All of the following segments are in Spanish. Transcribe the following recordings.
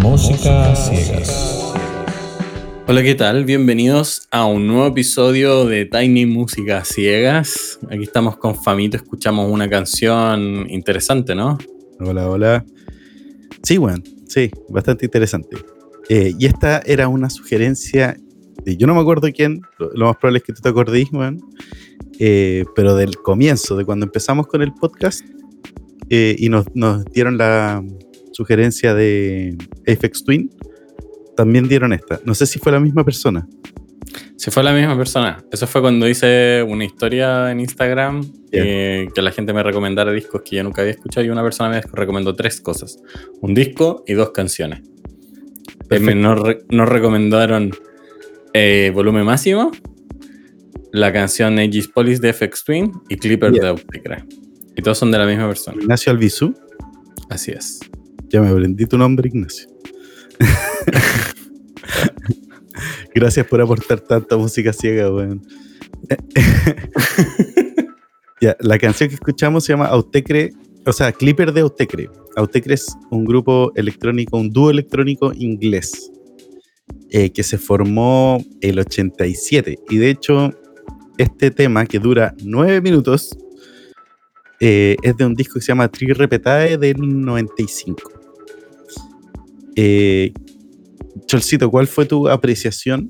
Música ciegas. Hola, ¿qué tal? Bienvenidos a un nuevo episodio de Tiny Música Ciegas. Aquí estamos con Famito, escuchamos una canción interesante, ¿no? Hola, hola. Sí, bueno, sí, bastante interesante. Eh, y esta era una sugerencia, de, yo no me acuerdo quién, lo, lo más probable es que tú te acordís, weón, eh, pero del comienzo, de cuando empezamos con el podcast, eh, y nos, nos dieron la sugerencia de Apex Twin, también dieron esta. No sé si fue la misma persona. Si fue la misma persona. Eso fue cuando hice una historia en Instagram eh, que la gente me recomendara discos que yo nunca había escuchado y una persona me recomendó tres cosas. Un disco y dos canciones. Eh, me- nos, re- nos recomendaron eh, Volumen Máximo, la canción Aegis Police de FX Twin y Clipper Yeah. de Opticra. Y todos son de la misma persona. Ignacio Albizu. Así es. Ya me aprendí tu nombre, Ignacio. Gracias por aportar tanta música ciega, weón. ya, la canción que escuchamos se llama Autecre, o sea, Clipper de Autecre. Autecre es un grupo electrónico, un dúo electrónico inglés eh, que se formó el 87. Y de hecho, este tema que dura nueve minutos eh, es de un disco que se llama Tri Repetae del 95. Eh, Cholcito, ¿cuál fue tu apreciación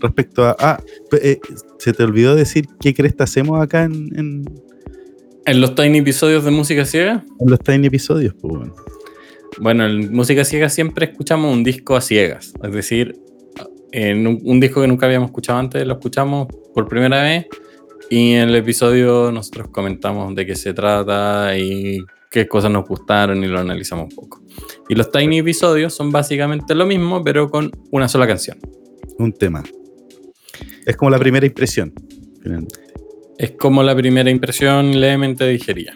respecto a... Ah, eh, se te olvidó decir qué crees que hacemos acá en, en- En los tiny episodios de Música Ciega, en los tiny episodios? Pues, bueno. bueno, en Música Ciega siempre escuchamos un disco a ciegas. Es decir, en un, un disco que nunca habíamos escuchado antes, lo escuchamos por primera vez y en el episodio nosotros comentamos de qué se trata y qué cosas nos gustaron y lo analizamos un poco. Y los tiny episodios son básicamente lo mismo, pero con una sola canción. Un tema. Es como la primera impresión. finalmente. Es como la primera impresión levemente digerida.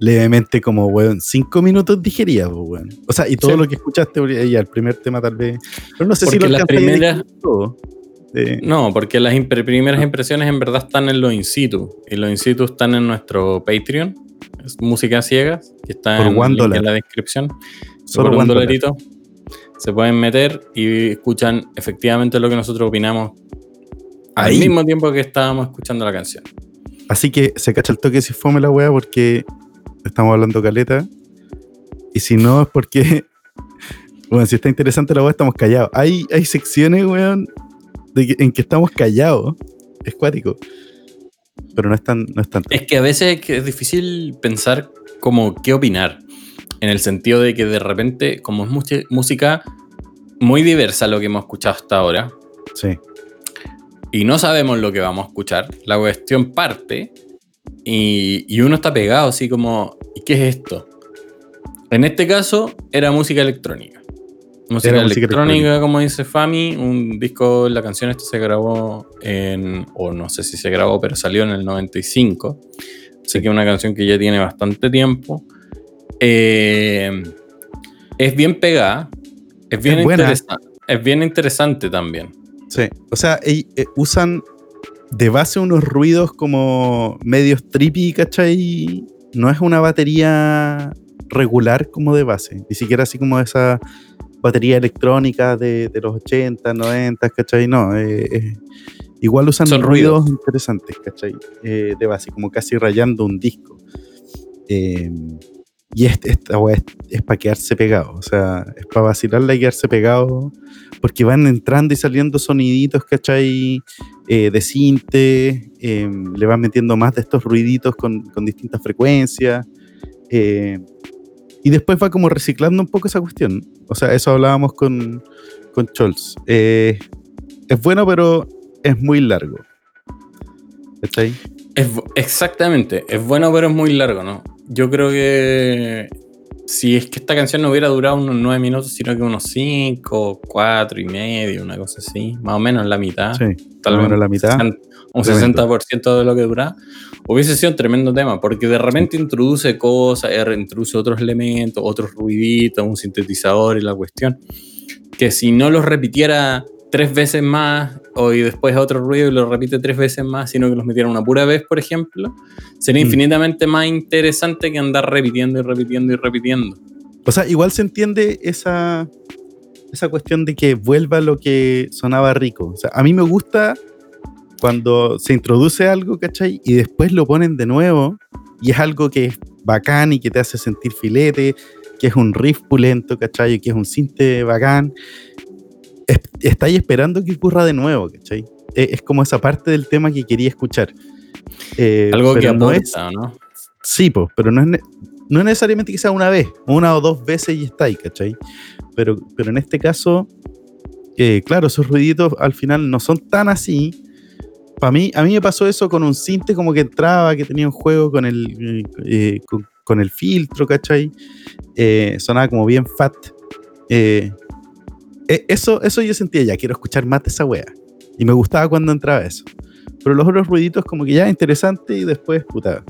Levemente como, weón, cinco minutos digería, pues, weón. O sea, y todo Sí. lo que escuchaste, ya el primer tema tal vez... Pero no sé Porque si lo las primeras- todo. No, porque las impre- primeras impresiones en verdad están en los in situ. Y los in situ están en nuestro Patreon. Es Música Ciegas, que está Por en, one link dólar. en la descripción. Solo por un dólar. dolarito. Se pueden meter y escuchan efectivamente lo que nosotros opinamos al Ahí. mismo tiempo que estábamos escuchando la canción. Así que se cacha el toque si fome la weá porque estamos hablando caleta. Y si no es porque, bueno, si está interesante la weá, estamos callados. Hay, hay secciones, weón, de que- en que estamos callados. Es cuático. Pero no es tan, no es tanto. Es que a veces es difícil pensar como qué opinar. En el sentido de que de repente, como es música muy diversa lo que hemos escuchado hasta ahora, Sí. y no sabemos lo que vamos a escuchar, la cuestión parte y, y uno está pegado así como, ¿y qué es esto? En este caso era música electrónica. Música, Era electrónica, electrónica. como dice Fami, un disco, la canción esta se grabó en, o no sé si se grabó, pero salió en el 95. Así que es una canción que ya tiene bastante tiempo. Eh, es bien pegada, es bien, Es interesa- es bien interesante también. Sí. O sea, eh, usan de base unos ruidos como medios trippy, ¿cachai? No es una batería regular como de base. Ni siquiera así como esa batería electrónica de, de los 80, 90, ¿cachai? No. eh, eh, igual usan Son ruidos, ruidos. interesantes, ¿cachai? Eh, de base, como casi rayando un disco. Eh, y este- esta weá es, para quedarse pegado. O sea, es para vacilarla y quedarse pegado porque van entrando y saliendo soniditos, ¿cachai? De cinte, eh, le van metiendo más de estos ruiditos con, con distintas frecuencias. Y después va como reciclando un poco esa cuestión. O sea, eso hablábamos con, con Scholz. Eh, es bueno, pero es muy largo. ¿Cachai? Es bu- exactamente, es bueno pero es muy largo, ¿no? Yo creo que si es que esta canción no hubiera durado unos 9 minutos, sino que unos 5, 4 y medio, una cosa así, más o menos la mitad, Sí, tal más o vez la mitad. Un Tremendo. 60% de lo que dura, hubiese sido un tremendo tema, porque de repente introduce cosas, eh, introduce otros elementos, otros ruiditos, un sintetizador y la cuestión, que si no los repitiera tres veces más o y después otro ruido y lo repite tres veces más, sino que los metieran una pura vez, por ejemplo, sería Mm. infinitamente más interesante que andar repitiendo y repitiendo y repitiendo. O sea, igual se entiende esa, esa cuestión de que vuelva lo que sonaba rico. O sea, a mí me gusta cuando se introduce algo, ¿cachai? Y después lo ponen de nuevo y es algo que es bacán y que te hace sentir filete, que es un riff pulento, ¿cachai? Que es un cinte bacán. Es- estáis esperando que ocurra de nuevo, ¿cachai? Es, es como esa parte del tema que quería escuchar. Eh, Algo que no es, ¿no? Sí, pues, pero no es, no es necesariamente que sea una vez, una o dos veces y está ahí, ¿cachai? Pero, pero en este caso, eh, claro, esos ruiditos al final no son tan así. Para mí, a mí me pasó eso con un cinte como que entraba, que tenía un juego con el, eh, con, con el filtro, ¿cachai? Eh, sonaba como bien fat. Eh, e- eso, eso yo sentía ya, quiero escuchar más de esa wea. Y me gustaba cuando entraba eso. Pero los otros ruiditos como que ya interesante y después, puta,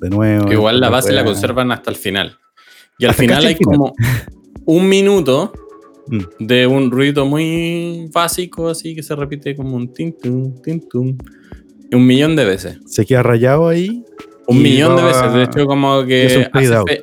de nuevo. Igual la base la conservan hasta el final. Y al Hasta final hay final. como un minuto Mm. de un ruido muy básico, así que se repite como un tintum, tintum, un millón de veces. Se queda rayado ahí. Un millón de va- veces. De hecho, como que un fade hace,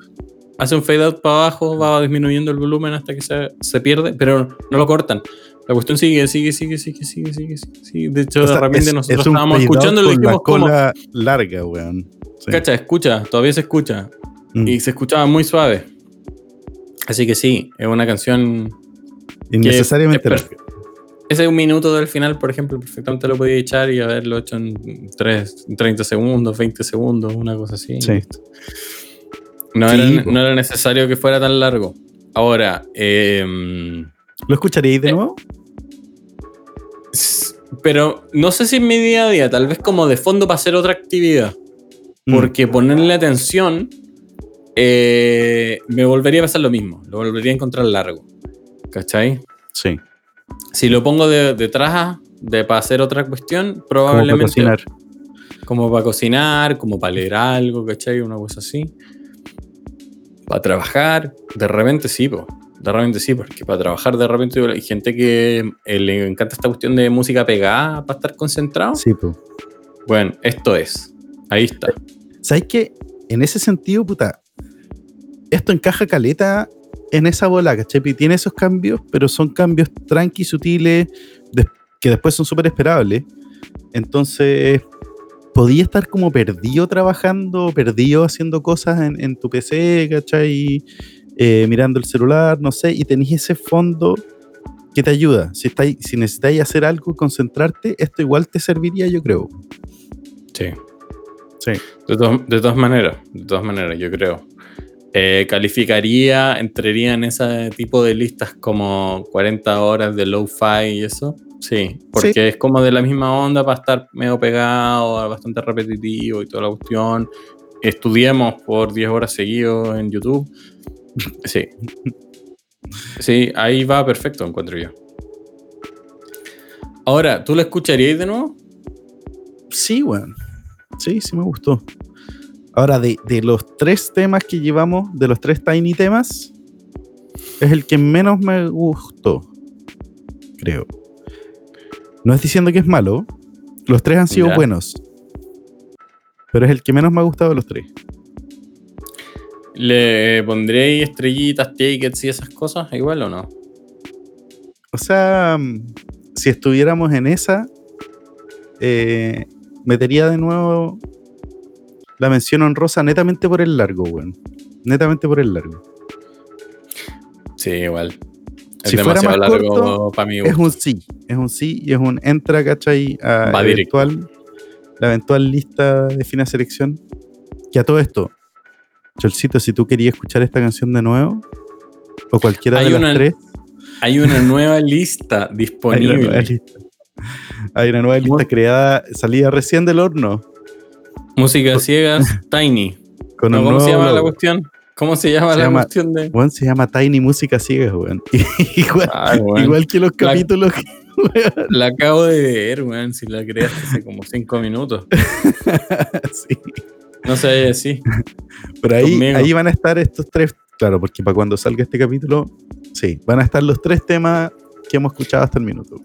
hace un fade out para abajo, va disminuyendo el volumen hasta que se, se pierde, pero no lo cortan. La cuestión sigue, sigue, sigue, sigue, sigue, sigue, sigue. De hecho, O sea, de repente es- nosotros es estábamos escuchando y con la dijimos como, cola larga, weón. Sí. cacha, escucha, todavía se escucha. Mm. Y se escuchaba muy suave. Así que sí, es una canción Innecesariamente larga. Ese un minuto del final, por ejemplo, perfectamente lo podía echar y haberlo hecho en tres- en 30 segundos, 20 segundos, una cosa así. Sí. No, Sí, era, po. no era necesario que fuera tan largo. Ahora, em, ¿Lo escucharíais de Eh, nuevo? pero no sé si en mi día a día, tal vez como de fondo para hacer otra actividad. Mm. Porque ponerle atención eh, me volvería a pasar lo mismo. Lo volvería a encontrar largo. ¿Cachai? Sí. Si lo pongo de- detrás de, para hacer otra cuestión, Como para probablemente cocinar. como para cocinar, como para leer algo, ¿cachai? Una cosa así. Para trabajar, de repente sí, po. De repente sí, porque para trabajar de repente hay gente que eh, le encanta esta cuestión de música pegada para estar concentrado. Sí, pues. Bueno, esto es. Ahí está. ¿Sabes qué? En ese sentido, puta, esto encaja caleta en esa bola, ¿cachai? Y tiene esos cambios, pero son cambios tranqui, sutiles, que después son súper esperables. Entonces, podía estar como perdido trabajando, perdido haciendo cosas en, en tu PC, ¿cachai? Eh, mirando el celular, no sé, y tenés ese fondo que te ayuda. Si, estáis, si necesitáis hacer algo, concentrarte, esto igual te serviría, yo creo. Sí. Sí. De, to- de todas maneras, de todas maneras, yo creo. Eh, calificaría, entraría en ese tipo de listas como 40 horas de low-fi y eso. Sí, porque es como de la misma onda para estar medio pegado, bastante repetitivo y toda la cuestión. Estudiemos por 10 horas seguidos en YouTube. Sí. Sí, ahí va perfecto, encuentro yo. Ahora, ¿tú lo escucharías de nuevo? Sí, weón. Sí, sí me gustó. Ahora, de, de los tres temas que llevamos, de los tres Tiny temas, es el que menos me gustó. Creo. No es diciendo que es malo. Los tres han sido Ya. buenos. Pero es el que menos me ha gustado de los tres. ¿Le pondréis estrellitas, tickets y esas cosas igual o no? O sea, mm, si estuviéramos en esa, eh, metería de nuevo la mención honrosa netamente por el largo, weón. Netamente por el largo. Sí, igual. Es Si fuera más largo corto, para mí. Es un sí, es un sí y es un entra, ¿cachai? A Va directo. eventual, la eventual lista de fina selección. Que a todo esto, Cholcito, si tú querías escuchar esta canción de nuevo, o cualquiera Hay de las una tres, Hay una nueva lista hay una disponible. nueva lista. Hay una nueva lista creada, salida recién del horno. Música ciegas, Tiny. Con No, un ¿Cómo se llama la cuestión? ¿Cómo se llama Se la llama- cuestión de.? Weón, se llama Tiny Música Ciegas, weón. igual, Ay, weón. igual que los La- capítulos. weón. La acabo de ver, weón. Si la creaste hace como cinco minutos. Sí. No sé así. Pero ahí, Conmigo. ahí van a estar estos tres, claro, porque para cuando salga este capítulo, sí, van a estar los tres temas que hemos escuchado hasta el minuto.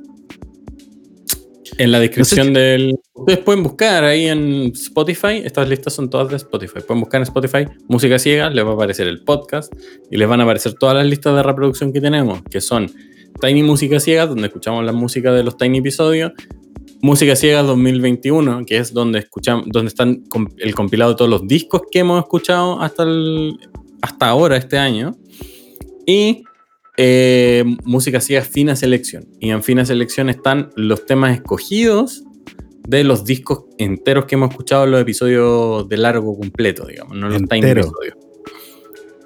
En la descripción del. Ustedes pueden buscar ahí en Spotify. Estas listas son todas de Spotify. Pueden buscar en Spotify música ciega, les va a aparecer el podcast y les van a aparecer todas las listas de reproducción que tenemos, que son Tiny Música Ciega, donde escuchamos la música de los Tiny episodios. Música Ciega 2021, que es donde escuchamos, donde están el compilado de todos los discos que hemos escuchado hasta, hasta ahora, este año. Y eh, música ciega fina selección. Y en fina selección están los temas escogidos de los discos enteros que hemos escuchado en los episodios de largo completo, digamos, no los tiny episodios.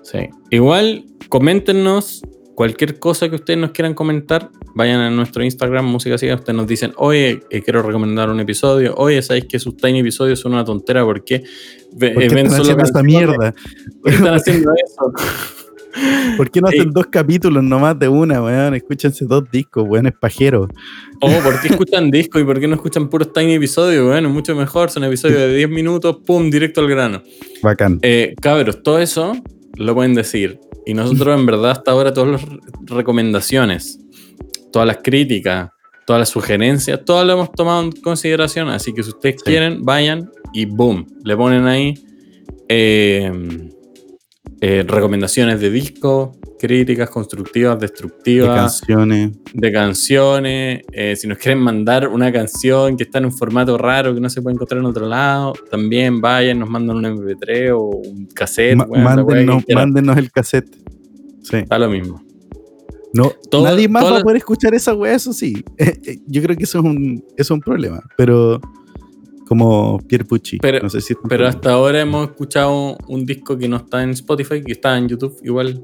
Sí. Igual, coméntenos cualquier cosa que ustedes nos quieran comentar. Vayan a nuestro Instagram, Música Ciega. Ustedes nos dicen, oye, eh, quiero recomendar un episodio. Oye, ¿sabéis que sus tiny episodios son una tontera? ¿Por qué, ¿Por qué ven están haciendo esta mierda? ¿Por qué están haciendo eso? ¿Por qué no hacen dos capítulos nomás de una, weón? Escúchense dos discos, weón, es pajero. Oh, ¿por qué escuchan discos y por qué no escuchan puros tiny episodios, weón? Es mucho mejor, son episodios de 10 minutos, pum, directo al grano. Bacán. Eh, cabros, todo eso lo pueden decir. Y nosotros, en verdad, hasta ahora, todas las recomendaciones, todas las críticas, todas las sugerencias, todas lo hemos tomado en consideración. Así que si ustedes quieren, vayan y boom, le ponen ahí. Eh, eh, recomendaciones de discos, críticas constructivas, destructivas. De canciones. De canciones. Eh, si nos quieren mandar una canción que está en un formato raro que no se puede encontrar en otro lado, también vayan, nos mandan un MP3 o un cassette. mándenos, el cassette. Sí. Está lo mismo. No, nadie más va a poder escuchar esa weá, eso sí. Yo creo que eso es un, eso es un problema. Pero como Pierre Pucci. Pero, pero hasta ahora hemos escuchado un disco que no está en Spotify, que está en YouTube, igual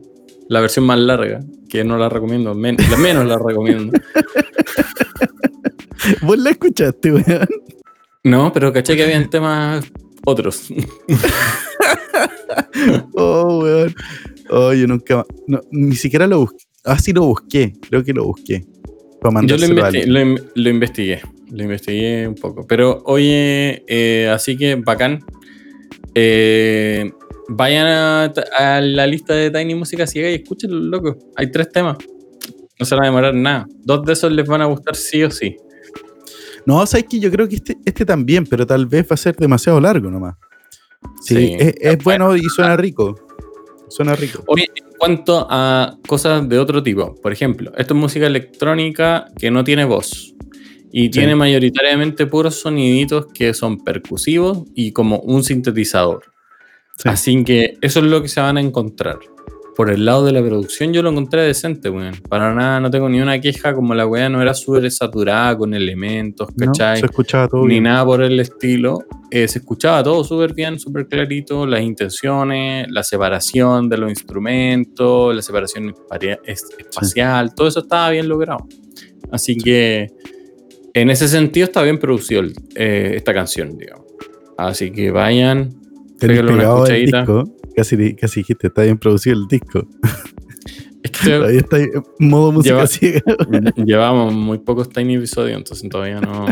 la versión más larga, que no la recomiendo, la menos la recomiendo. ¿Vos la escuchaste, weón? No, pero caché que habían temas otros. oh, weón. Oh, yo nunca. ni siquiera lo busqué. Ah, sí lo busqué. Creo que lo busqué. Yo lo, lo, investigué lo investigué un poco. Pero oye, eh, así que bacán. Eh, vayan a, la lista de Tiny Música Ciega y escúchenlo, loco. Hay tres temas. No se van a demorar nada. Dos de esos les van a gustar sí o sí. No, sabes que yo creo que este, este también, pero tal vez va a ser demasiado largo nomás. Sí, es, bueno y suena rico. Suena rico. Oye, cuanto a cosas de otro tipo, por ejemplo, esto es música electrónica que no tiene voz. Y tiene mayoritariamente puros soniditos que son percusivos y como un sintetizador. Así que eso es lo que se van a encontrar. Por el lado de la producción yo lo encontré decente, weón. Para nada, no tengo ni una queja como la weá no era súper saturada con elementos, ¿cachai? se escuchaba todo Ni nada por el estilo. Eh, se escuchaba todo súper bien, súper clarito. Las intenciones, la separación de los instrumentos, la separación espacial, todo eso estaba bien logrado. Así que en ese sentido está bien producido eh, esta canción, digamos. Así que vayan, pégale una escuchadita. Casi, casi dijiste, está bien producido el disco. Ahí está en modo música ciega. Llevamos muy pocos tiny episodios, entonces todavía no.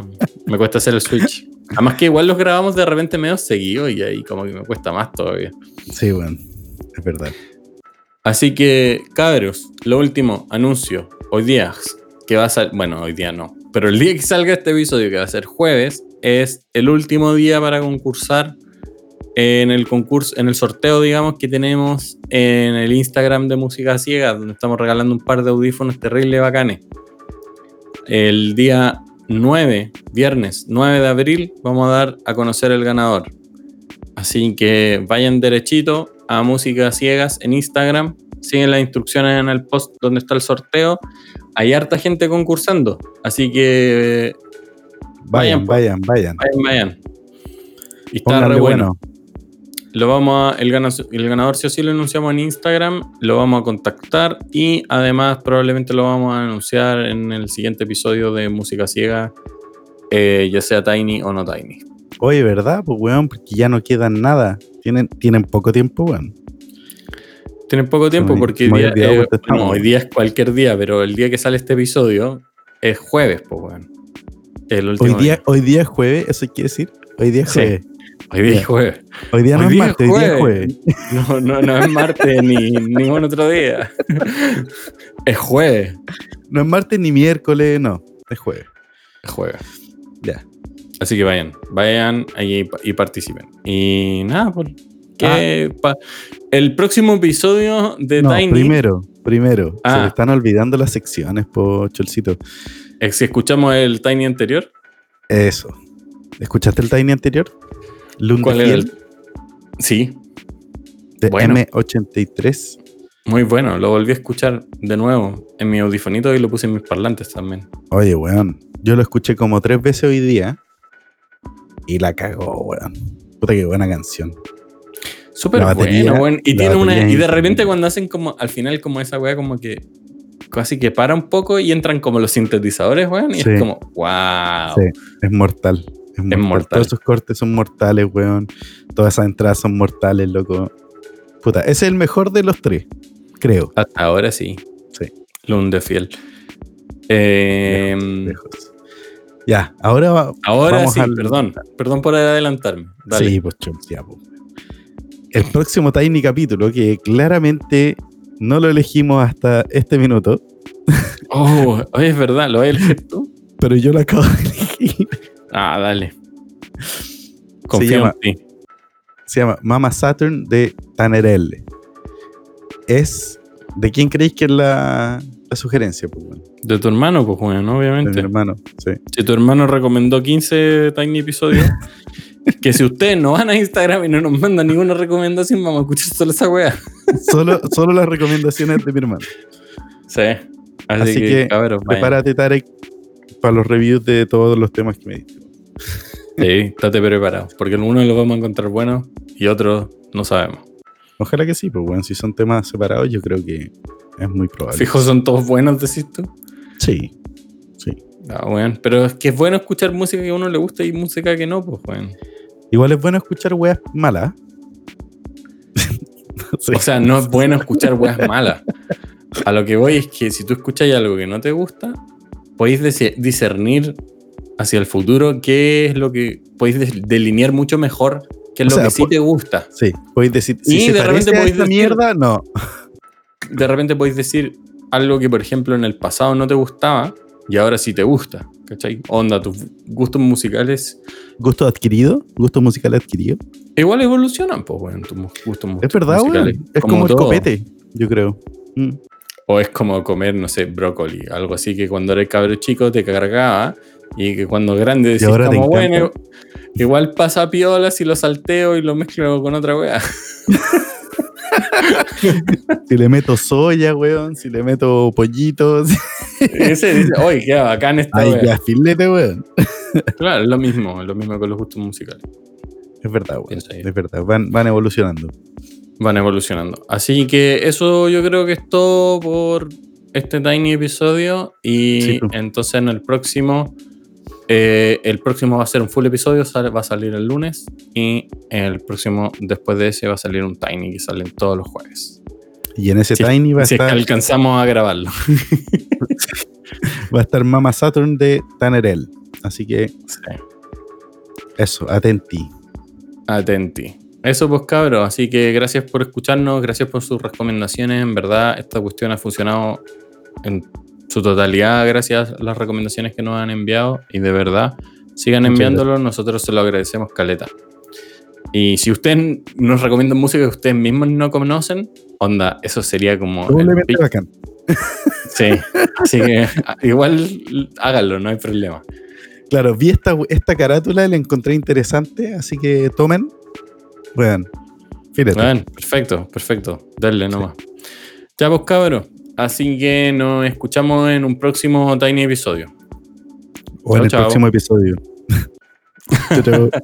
me cuesta hacer el switch. Además que igual los grabamos de repente medio seguido y ahí como que me cuesta más todavía. Sí, bueno, es verdad. Así que, cabros, lo último, anuncio. Hoy día, que va a salir. Bueno, hoy día no. Pero el día que salga este episodio, que va a ser jueves, es el último día para concursar en el concurso, en el sorteo, digamos, que tenemos en el Instagram de Música Ciega, donde estamos regalando un par de audífonos terrible bacanes. El día 9, viernes 9 de abril, vamos a dar a conocer el ganador. Así que vayan derechito a Música Ciegas en Instagram, siguen las instrucciones en el post donde está el sorteo hay harta gente concursando, así que vayan, vayan, vayan. Vayan, vayan. Y está re bueno. Lo vamos a, el, ganador, el ganador, si o sí lo anunciamos en Instagram, lo vamos a contactar y además probablemente lo vamos a anunciar en el siguiente episodio de Música Ciega, eh, ya sea Tiny o no Tiny. Oye, ¿verdad? Pues weón, porque ya no quedan nada. Tienen, tienen poco tiempo, weón. Tienen poco tiempo porque eh, hoy día, es cualquier día, pero el día que sale este episodio es jueves, pues, bueno. hoy, día, hoy día es jueves, ¿eso quiere decir? Hoy día es jueves. Hoy día es jueves. Hoy día no es martes, hoy día es jueves. No, no, no es martes ni ningún otro día. Es jueves. No es martes ni miércoles, no. Es jueves. Es jueves. Ya. Así que vayan, vayan ahí y participen. Y nada, pues. que pa- el próximo episodio de No, Tiny. primero, primero. Se Ah. me están olvidando las secciones, po, Cholcito. eh, Si escuchamos el Tiny anterior, Eso. ¿Escuchaste el Tiny anterior? ¿cuál era el.? Sí, de bueno. M83. muy bueno. Lo volví a escuchar de nuevo en mi audifonito y lo puse en mis parlantes también. Oye, weón. Yo lo escuché como tres veces hoy día. Y la cagó, weón. Puta que buena canción. Súper bueno, weón. Y tiene una. Y de repente cuando hacen como. Al final, como esa weá, como que. Casi que para un poco y entran como los sintetizadores, weón. Y Sí. es como, wow. Sí, es mortal. Es mortal. mortal. Todos esos cortes son mortales, weón. Todas esas entradas son mortales, loco. Puta, ese es el mejor de los tres, creo. Hasta ahora sí. Sí. Lunde fiel. Eh, Lejos. Ya, ahora va- ahora Vamos sí, al- perdón. Perdón por adelantarme. Dale. Sí, pues chum, ya, pues. El próximo Tiny capítulo, que claramente no lo elegimos hasta este minuto, Oh, es verdad, lo voy a elegir tú. pero yo lo acabo de elegir. Ah, dale. Confío llama- en ti. Se llama Mama Saturn de Tanerelle. Es. ¿De quién creéis que es la, la sugerencia? Pues, bueno, De tu hermano, pues, bueno, de mi obviamente. hermano. Sí. Si tu hermano recomendó 15 Tiny episodios, que si ustedes no van a Instagram y no nos mandan ninguna recomendación, vamos a escuchar solo esa wea. Solo, solo las recomendaciones de mi hermano. Sí. Así, Así que, que vayan. Prepárate, Tarek, para los reviews de todos los temas que me diste. Sí, estate preparado. Porque algunos los vamos a encontrar buenos y otros no sabemos. Ojalá que sí, pues bueno, si son temas separados, yo creo que es muy probable. Fijo, son todos buenos, decís tú. Sí, sí. Ah, weón. Pero es que es bueno escuchar música que a uno le gusta y música que no, pues, weón. Igual es bueno escuchar weas malas. O sea, no es bueno escuchar weas malas. A lo que voy es que si tú escuchas algo que no te gusta, podéis discernir hacia el futuro qué es lo que podéis delinear mucho mejor qué es O lo sea, que sí te gusta. Sí, podéis decir, si Y se de repente podéis decir- mierda, no. De repente podéis decir algo que, por ejemplo, en el pasado no te gustaba y ahora sí te gusta. ¿Cachai? Onda, tus gustos musicales Gusto adquirido, gusto musical adquirido. igual evolucionan, pues, weón, tus gustos mu- Es verdad, musicales. weón. Es como, el todo. copete, yo creo. Mm. O es como comer, no sé, brócoli, algo así que cuando eres cabro chico te cargaba y que cuando grande decís como, bueno, igual pasa piola si lo salteo y lo mezclo con otra wea. Si le meto soya, weón, si le meto pollitos. Ese dice, oye, qué bacán esta Ay, wea". ya, filete, weón. Claro, es lo mismo, es lo mismo con los gustos musicales. Es verdad, weón. Es verdad, van, van evolucionando. Van evolucionando. Así que eso yo creo que es todo por este tiny episodio. Y Sí, tú. entonces en el próximo, eh, el próximo va a ser un full episodio, sale- va a salir el lunes. Y el próximo, después de ese, va a salir un tiny que sale todos los jueves. Y en ese Si- Tiny va a, si es que estar, alcanzamos a grabarlo. va a estar Mama Saturn de Tanerel. Así que Sí. eso, atenti. Atenti. Eso pues cabros, así que gracias por escucharnos, gracias por sus recomendaciones, en verdad esta cuestión ha funcionado en su totalidad gracias a las recomendaciones que nos han enviado y de verdad sigan enviándolo, nosotros se lo agradecemos caleta. Y si ustedes nos recomiendan música que ustedes mismos no conocen, onda, eso sería como... bacán. Sí, así que igual háganlo, no hay problema. Claro, vi esta, esta carátula y la encontré interesante, así que tomen. Weón, fíjate. Bueno, perfecto, perfecto. Dale nomás. Ya pues cabros. Así que nos escuchamos en un próximo Tiny episodio. o en el próximo episodio. Chao.